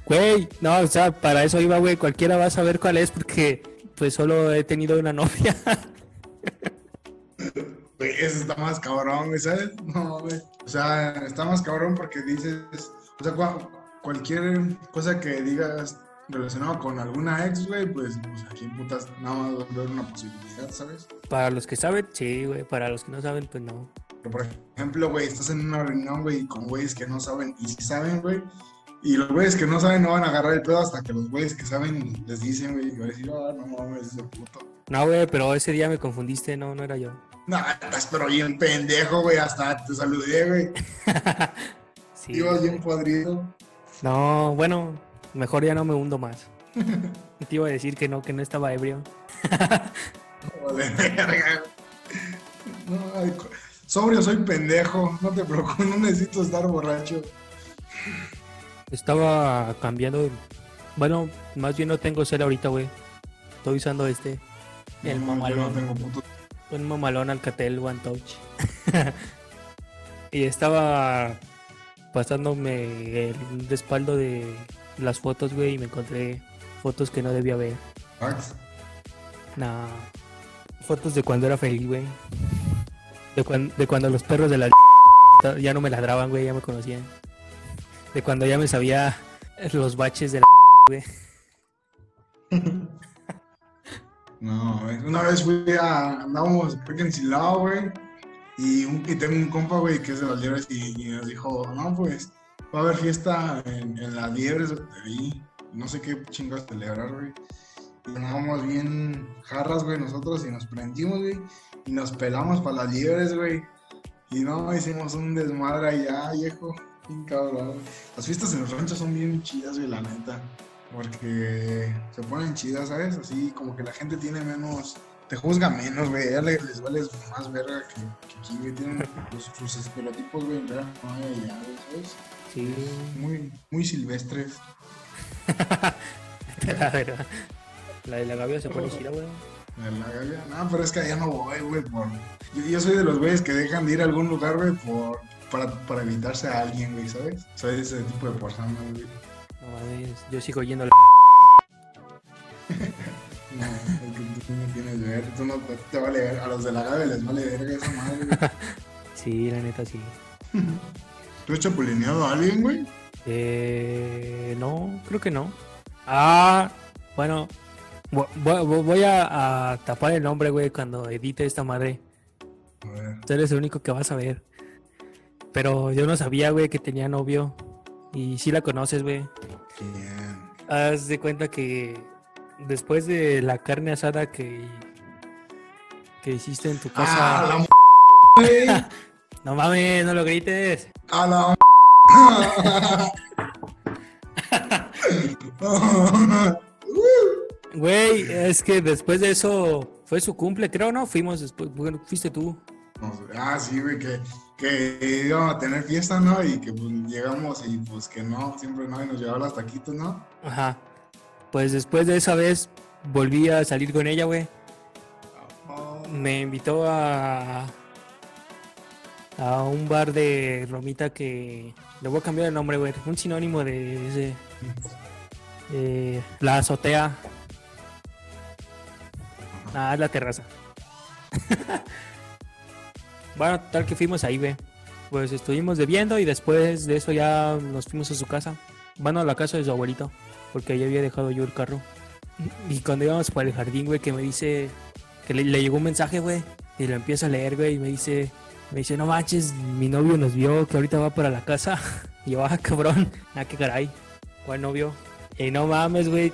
Güey, no, o sea, para eso iba, güey. Cualquiera va a saber cuál es porque, pues, solo he tenido una [laughs] novia. Güey, eso está más cabrón, güey, ¿sabes? No, güey. O sea, está más cabrón porque dices, o sea, cua- cualquier cosa que digas relacionado con alguna ex, güey, pues, pues aquí en putas nada más va a haber una posibilidad, ¿sabes? Para los que saben, sí, güey. Para los que no saben, pues no. Pero, por ejemplo, güey, estás en una reunión, güey, con güeyes que no saben y sí saben, güey. Y los güeyes que no saben no van a agarrar el pedo hasta que los güeyes que saben les dicen, güey, y van a decir, ah, no mames, ese puto. No, güey, pero ese día me confundiste, no, no era yo. No, estás pero bien pendejo, güey, hasta te saludé, güey. [laughs] Sí. Ibas bien podrido. No, bueno, mejor ya no me hundo más. [laughs] Te iba a decir que no, que no estaba ebrio. No, [laughs] ay, sobrio soy pendejo, no te preocupes, no necesito estar borracho. Estaba cambiando. Bueno, más bien no tengo cel ahorita, güey. Estoy usando este. El No, mamalón. no tengo puto. Un mamalón Alcatel One Touch. [laughs] y estaba pasándome el respaldo de las fotos, güey, y me encontré fotos que no debía ver. fax. Nah. Fotos de cuando era feliz, güey. De, cuan- de cuando los perros de la ya no me ladraban, güey, ya me conocían. De cuando ya me sabía los baches de la güey. [laughs] No. Una vez fui a. Andábamos, en Silao, güey. Y, tengo un compa, güey, que es de las liebres y, nos dijo: No, pues, va a haber fiesta en, las liebres ahí. No sé qué chingas celebrar, güey. Y andábamos bien jarras, güey, nosotros y nos prendimos, güey. Y nos pelamos para las liebres, güey. Y no, hicimos un desmadre allá, viejo. Bien cabrón. Las fiestas en los ranchos son bien chidas, güey, la neta. Porque se ponen chidas, ¿sabes? Así como que la gente tiene menos. Te juzga menos, güey. Ya le- les vales más verga que, que aquí, güey. Tienen [laughs] los- sus estereotipos, güey. en realidad no hay allá, güey, ¿sabes? Sí, Muy, muy silvestres. [laughs] la verdad. La de la gavia se pone chida, güey. En la gavia. No, pero es que allá no voy, güey. Por... Yo, yo soy de los güeyes que dejan de ir a algún lugar, güey, por... para, para evitarse a alguien, güey, ¿sabes? Soy de ese tipo de persona, güey. No yo sigo yendo a la [laughs] No, tú no tienes ver. Tú no te, vale ver. A los de la gavia les vale verga esa madre, güey. [laughs] Sí, la neta sí. ¿Tú has chapulineado a alguien, güey? Eh, no, creo que no. Ah, bueno, Vo- vo- Voy a, a tapar el nombre, güey, cuando edite esta madre. A ver. Tú eres el único que vas a ver. Pero yo no sabía, güey, que tenía novio. Y sí la conoces, güey. ¿Quién? Haz de cuenta que después de la carne asada que, que hiciste en tu casa. ¡Ah, la m! [laughs] No mames, no lo grites. ¡A la m [laughs] Güey, es que después de eso fue su cumple, creo, ¿no? Fuimos después, bueno, fuiste tú. Ah, sí, güey, que, que íbamos a tener fiesta, ¿no? Y que pues, llegamos y pues que no, siempre no, y nos llevaba los taquitos, ¿no? Ajá. Pues después de esa vez volví a salir con ella, güey. Me invitó a a un bar de Romita que le voy a cambiar el nombre, güey. Un sinónimo de ese eh, la azotea. Ah, es la terraza. [laughs] bueno, tal que fuimos ahí, güey. Pues estuvimos bebiendo y después de eso ya nos fuimos a su casa. Bueno, a la casa de su abuelito, porque ya había dejado yo el carro. Y cuando íbamos por el jardín, güey, que me dice que le, le llegó un mensaje, güey, y lo empiezo a leer, güey, y me dice, me dice, no manches, mi novio nos vio que ahorita va para la casa. [laughs] Y yo, ah, cabrón, ah, qué caray, ¿cuál novio? Y no mames, güey,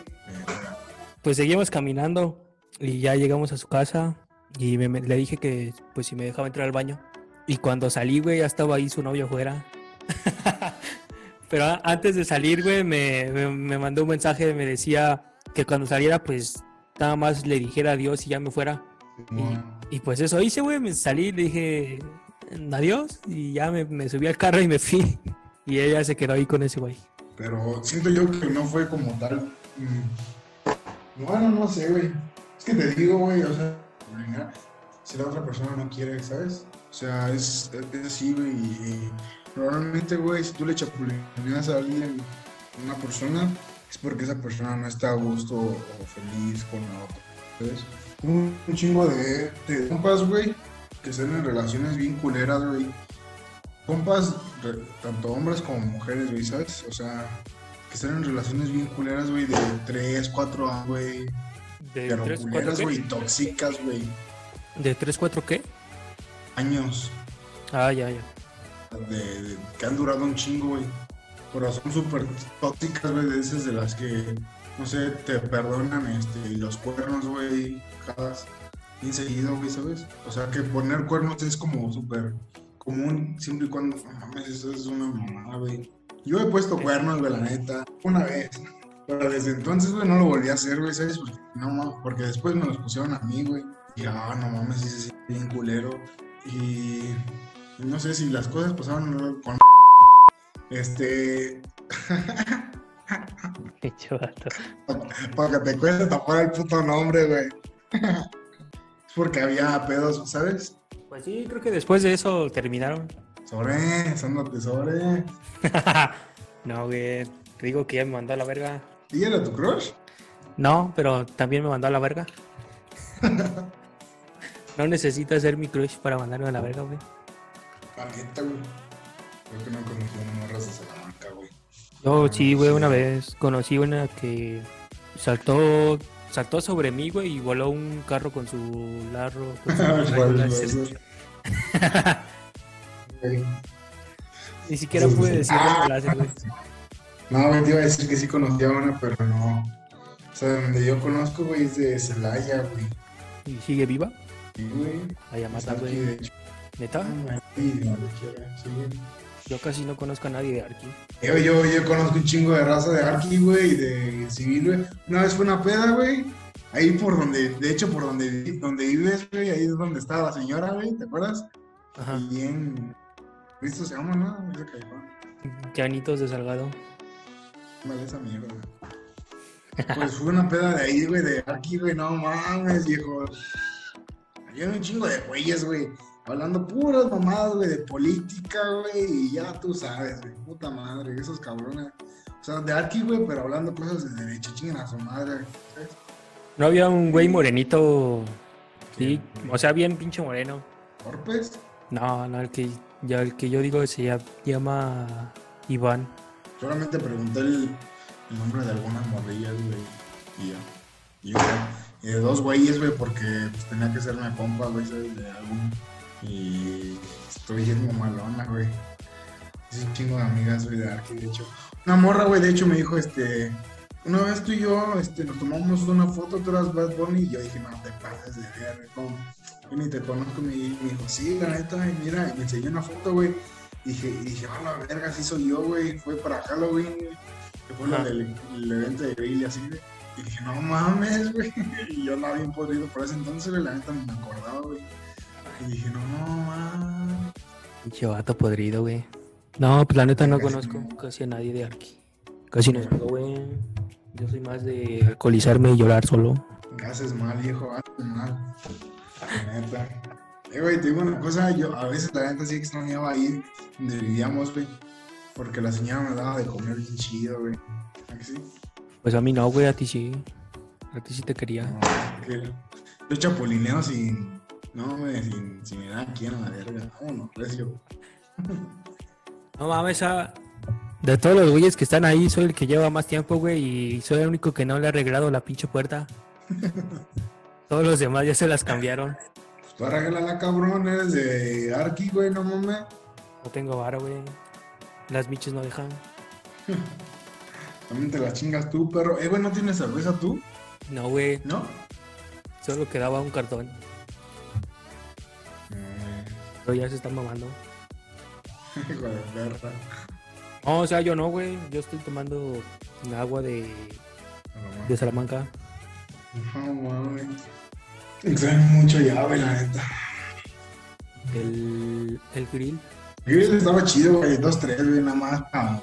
pues seguimos caminando y ya llegamos a su casa y me- me- le dije que pues si me dejaba entrar al baño. Y cuando salí, güey, ya estaba ahí su novio afuera. [laughs] Pero antes de salir, güey, me, me, me mandó un mensaje, me decía que cuando saliera, pues nada más le dijera adiós y ya me fuera. Y pues eso hice, güey, me salí, le dije adiós y ya me, me subí al carro y me fui. [laughs] Y ella se quedó ahí con ese güey. Pero siento yo que no fue como tal. mm, Bueno, no sé, güey. Es que te digo, güey, o sea, si la otra persona no quiere, ¿sabes? O sea, es, es así, güey. Y, probablemente, güey, si tú le chapulineas a alguien, una persona, es porque esa persona no está a gusto o feliz con la otra, ¿sabes? Un, un chingo de, de compas, güey, que están en relaciones bien culeras, güey. Compas, re- tanto hombres como mujeres, güey, ¿sabes? O sea, que están en relaciones bien culeras, güey, de 3, 4 años, güey. ¿De Pero 3, 4 culeras, güey, tóxicas, güey. ¿De 3, 4 qué? Años. Ah, ya, ya. De, de- que han durado un chingo, güey. Pero son súper tóxicas, güey, de esas de las que, no sé, te perdonan este, los cuernos, güey, cada bien seguido, güey, ¿sabes? O sea, que poner cuernos es como súper común, siempre y cuando, no mames, eso es una mamada, güey. Yo he puesto cuernos, güey, la neta, una vez. Pero desde entonces, güey, no lo volví a hacer, güey, ¿sabes? Porque, no, mames, porque después me los pusieron a mí, güey. Y, ah, no mames, sí, sí, sí, bien culero. Y no sé si las cosas pasaron con este [laughs] Qué chato. para que te cueste tapar el puto nombre, güey. es porque había pedos, ¿sabes? Pues sí, creo que después de eso terminaron. Sobre, sándote sobre. [laughs] no, güey. Te digo que ya me mandó a la verga. ¿Y era tu crush? No, pero también me mandó a la verga. [laughs] no necesitas ser mi crush para mandarme a la verga, güey. La neta, güey. Creo que no conocí a una raza de Salamanca, güey. Yo sí, güey, sí. una vez conocí una que saltó saltó sobre mí, güey, y voló un carro con su larro. Con su. [laughs] [laughs] Güey. Ni siquiera pude decir Ah. güey. No, güey, te iba a decir que sí conocía a una, pero no. O sea, donde yo conozco, güey, es de Celaya, güey. ¿Y sigue viva? Sí, güey. Allá mata, Está aquí, güey. de hecho. ¿Neta? Güey. Yo casi no conozco a nadie de Arki. Yo, yo, yo conozco un chingo de raza de Arki, güey, y de civil, güey. Una vez fue una peda, güey. Ahí por donde, de hecho, por donde, donde vives, güey, ahí es donde estaba la señora, güey, ¿te acuerdas? Ajá. Y en. ¿Cristo se llama, no? Ese callejón. Llanitos de Salgado. Vale, esa mierda, güey. Pues fue una peda de ahí, güey, de Arki, güey, no mames, viejo. Había un chingo de güeyes, güey, hablando puras mamadas, güey, de política, güey, y ya tú sabes, güey, puta madre, esos cabrones. O sea, de Arki, güey, pero hablando cosas de derecho, chingan a su madre, ¿sabes? ¿No había un güey morenito? Sí, o sea, bien pinche moreno. ¿Orpes? No, no, el que, ya, el que yo digo se llama, Iván. Solamente pregunté el, el nombre de algunas morrillas, güey, y ya. Y, güey, y de dos güeyes, güey, porque pues, tenía que ser una compa, güey, ¿sabes? De algún. Y estoy yendo malona, güey. Es un chingo de amigas, güey, de hecho. Una morra, güey, de hecho me dijo, este. Una vez tú y yo, este, nos tomamos una foto, tú eras Bad Bunny, y yo dije, no te pases de ver, como, yo ni te conozco, me, me dijo, sí, la neta, y mira, y me enseñó una foto, güey. Dije, y dije, a la verga, sí soy yo, güey. Fue para Halloween. Que fue del el evento de grill y así, güey. Y dije, no mames, güey. [laughs] Y yo no bien podrido por ese entonces, güey. La neta ni me acordaba, güey. Y dije, no mames. Pinche vato podrido, güey. No, pues la neta no Casi conozco no. casi a nadie de Arki. Casi no juego, güey. Yo soy más de alcoholizarme y llorar solo. Haces mal, viejo, haces mal. La neta. Eh, güey, te digo una cosa, yo a veces la neta sí extrañaba ahí donde vivíamos, güey. Porque la señora me daba de comer bien chido, güey. ¿A que sí? Pues a mí no, güey, a ti sí. A ti sí te quería. No, yo chapulineo sin. No, güey, sin, sin me da aquí en la verga. Vámonos, recio. No mames, a... De todos los güeyes que están ahí, soy el que lleva más tiempo, güey, y soy el único que no le ha arreglado la pinche puerta. [laughs] Todos los demás ya se las cambiaron. Pues tú arréglala, cabrón, eres de Arki, güey, no mames. No tengo vara, güey. Las biches no dejan. [laughs] También te la chingas tú, perro. Eh, güey, ¿no tienes cerveza tú? No, güey. ¿No? Solo quedaba un cartón. Pero ya se están mamando. [laughs] No, o sea, yo no, güey. Yo estoy tomando agua de, de Salamanca. No mames. Extraño mucho ya, güey, la neta. El, el grill. Grill estaba chido, güey. Dos, tres, güey, nada más para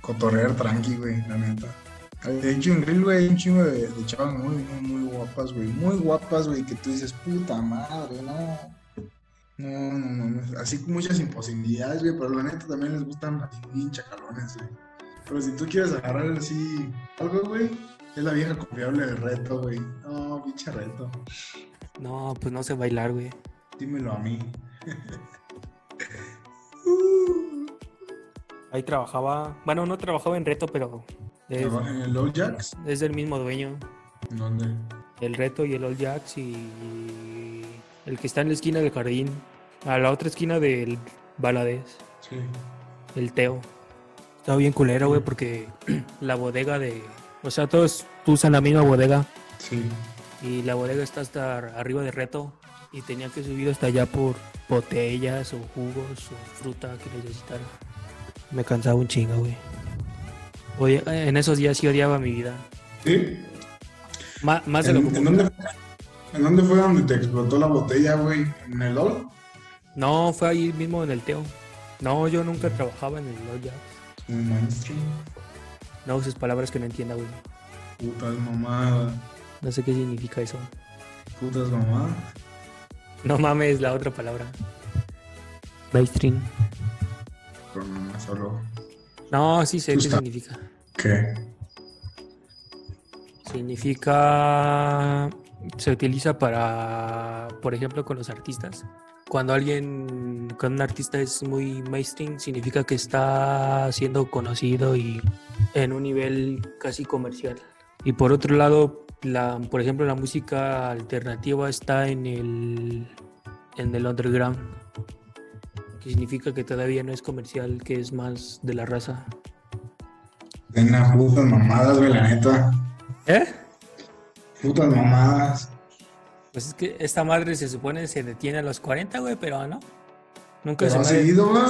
cotorrear tranqui, güey, la neta. De hecho, en Grill, güey, un chingo de, de chavas muy, muy, muy guapas, güey. Muy guapas, güey, que tú dices, puta madre, no. No, no, no. Así muchas imposibilidades, güey, pero la neta también les gustan así bien chacalones, güey. Pero si tú quieres agarrar así algo, güey, es la vieja confiable del reto, güey. No, pinche reto. No, pues no sé bailar, güey. Dímelo a mí. [laughs] Ahí trabajaba. Bueno, no trabajaba en reto, pero es, ¿En el Low Jacks? es del mismo dueño. ¿En dónde? El reto y el All Jacks y el que está en la esquina del jardín. A la otra esquina del Baladés. Sí. El Teo. Estaba bien culero, güey, porque [clears throat] la bodega de. O sea, todos usan la misma bodega. Sí. Y la bodega está hasta arriba de reto. Y tenía que subir hasta allá por botellas o jugos o fruta que necesitara. Me cansaba un chingo, güey. Oye, en esos días sí odiaba mi vida. ¿Sí? Má- más de ¿En, lo en común. dónde, ¿En dónde fue donde te explotó la botella, güey? ¿En el LOL? No, fue ahí mismo en el Teo. No, yo nunca trabajaba en el All Jacks. En mainstream. No uses palabras que no entienda, güey. Putas mamadas. No sé qué significa eso. Putas mamadas. No mames la otra palabra. Mainstream. Pero nomás solo. No, sí sé qué significa. ¿Qué? Significa. Se utiliza para, por ejemplo, con los artistas. Cuando alguien, cuando un artista es muy mainstream, significa que está siendo conocido y en un nivel casi comercial. Y por otro lado, la, por ejemplo, la música alternativa está en el, en el underground, que significa que todavía no es comercial, que es más de la raza. En las putas mamadas, güey, la neta. ¿Eh? Putas mamadas. Pues es que esta madre se supone se detiene a los 40, güey, pero no. Nunca Pero se ha seguido, güey.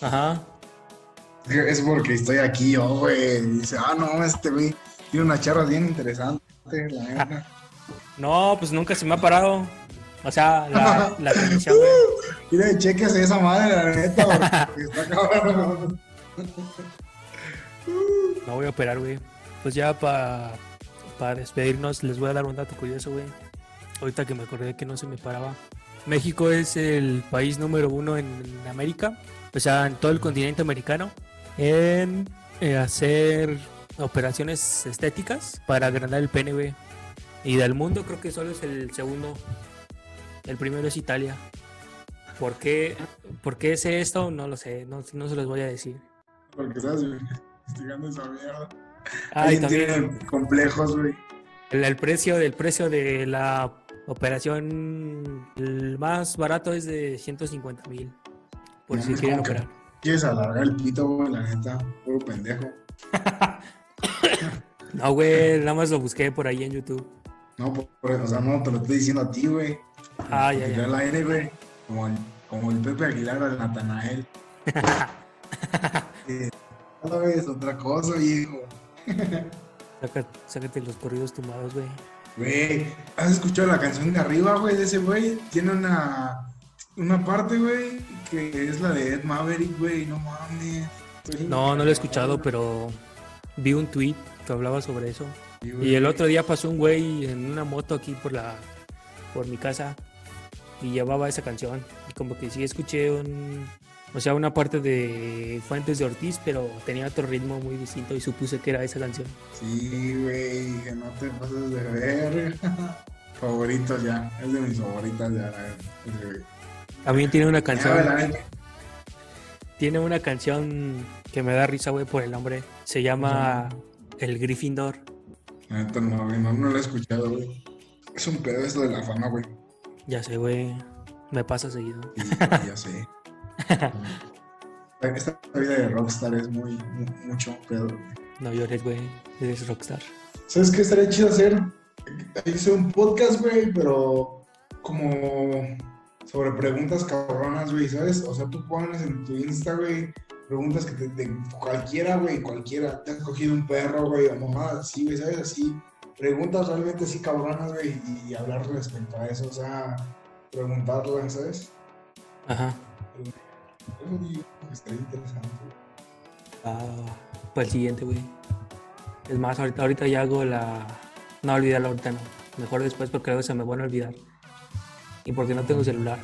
Ajá. Es porque estoy aquí yo, güey. Dice, ah, no, este güey tiene una charla bien interesante, la [laughs] neta. No, pues nunca se me ha parado. O sea, la, la [laughs] güey. Mira, cheques esa madre, la neta, porque está [laughs] cabrón. No voy a operar, güey. Pues ya para despedirnos, les voy a dar un dato curioso, güey. Ahorita que me acordé que no se me paraba. México es el país número uno en, en América, o sea, en todo el continente americano, en eh, hacer operaciones estéticas para agrandar el güey. Y del mundo creo que solo es el segundo. El primero es Italia. ¿Por qué, ¿Por qué sé esto? No lo sé, no, no se los voy a decir. Porque estás investigando esa mierda. Ay, también. tiene complejos, güey. El, el precio del precio de la operación, el más barato es de 150 mil. Por si quieren ¿cómo que operar. Quieres alargar el pito, güey, la neta. Puro pendejo. [coughs] No, güey, nada más lo busqué por ahí en YouTube. No, por- por- o sea, no te lo estoy diciendo a ti, güey. Ah, ya, ya. al aire, güey. Como el, como el Pepe Aguilar al Natanael. Eh, No es otra cosa, viejo. Saca- sácate los corridos tumbados, güey. Güey, ¿has escuchado la canción de arriba, güey, de ese güey? Tiene una, una parte, güey, que es la de Ed Maverick, güey, no mames. Estoy No, no lo he escuchado, pero vi un tweet que hablaba sobre eso. Sí. Y el otro día pasó un güey en una moto aquí por la por mi casa y llevaba esa canción. Y como que sí escuché un o sea, una parte de Fuentes de Ortiz, pero tenía otro ritmo muy distinto y supuse que era esa canción. Sí, güey, que no te pases de ver. [laughs] Favoritos ya, es de mis favoritas ya. También tiene una canción, tiene una canción que me da risa, güey, por el nombre. Se llama El Gryffindor. No, no, no lo he escuchado, güey. Es un pedo esto de la fama, güey. Ya sé, güey. Me pasa seguido. Ya sé. [laughs] Esta vida de rockstar es muy, mu- mucho pedo. No llores, güey. Eres rockstar. ¿Sabes qué estaría chido hacer? Hice un podcast, güey, pero como sobre preguntas cabronas, güey, ¿sabes? O sea, tú pones en tu Insta, güey, preguntas que te, de cualquiera, güey, cualquiera. Te has cogido un perro, güey, o mamadas así, güey, ¿sabes? Así, preguntas realmente así cabronas, güey, y, hablar respecto a eso, o sea, preguntarlas, ¿sabes? Ajá. Digo que estaría interesante. Ah, para el siguiente, güey. Es más, ahorita, ahorita ya hago la. No olvidarlo ahorita no. Mejor después porque luego se me van a olvidar. Y porque no tengo celular.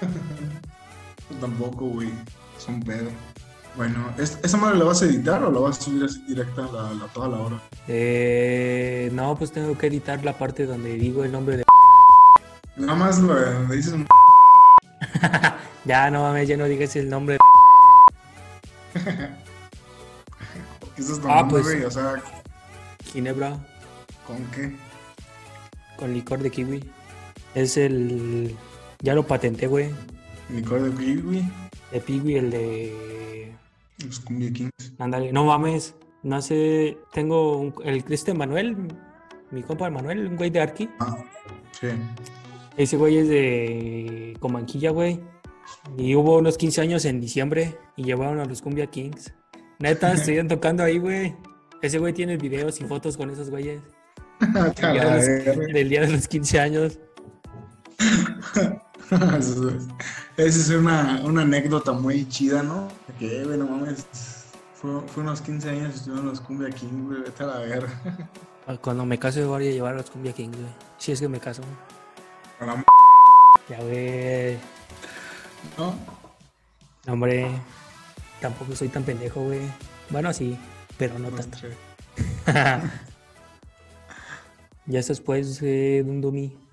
[laughs] Tampoco, güey, es un pedo. Bueno, ¿es- ¿esa madre la vas a editar o la vas a subir así directa a la, la- toda la hora? Eh, no, pues tengo que editar la parte donde digo el nombre de. Nada más lo donde dices un [laughs] Ya, no mames, ya no digas el nombre. ¿Qué [laughs] estás Ah, tomando, pues. güey? O sea, Ginebra ¿con qué? con licor de kiwi. Es el. Ya lo patenté, güey. Licor de kiwi, De Piwi, el de. los cumbia kings. Ándale, no mames. No sé. Tengo un- el Cristian Manuel. Mi compa Manuel, un güey de Arki. Ah, sí. Ese güey es de Comanquilla, güey. Y hubo unos 15 años en diciembre y llevaron a los Cumbia Kings. Neta, [laughs] estuvieron tocando ahí, güey. Ese güey tiene videos y fotos con esos güeyes. A Del día de los, del día de los 15 años. [laughs] Esa es una, una anécdota muy chida, ¿no? Que, güey, no mames. Fue, fue unos 15 años y estuvieron los cumbia kings, güey. Vete a la verga. Cuando me caso, voy a llevar a los Cumbia Kings, güey. Si es que me caso. M- Ya, güey. ¿No? No, hombre. Tampoco soy tan pendejo, güey. Bueno, sí, pero no tanto. [laughs] ya es después de un.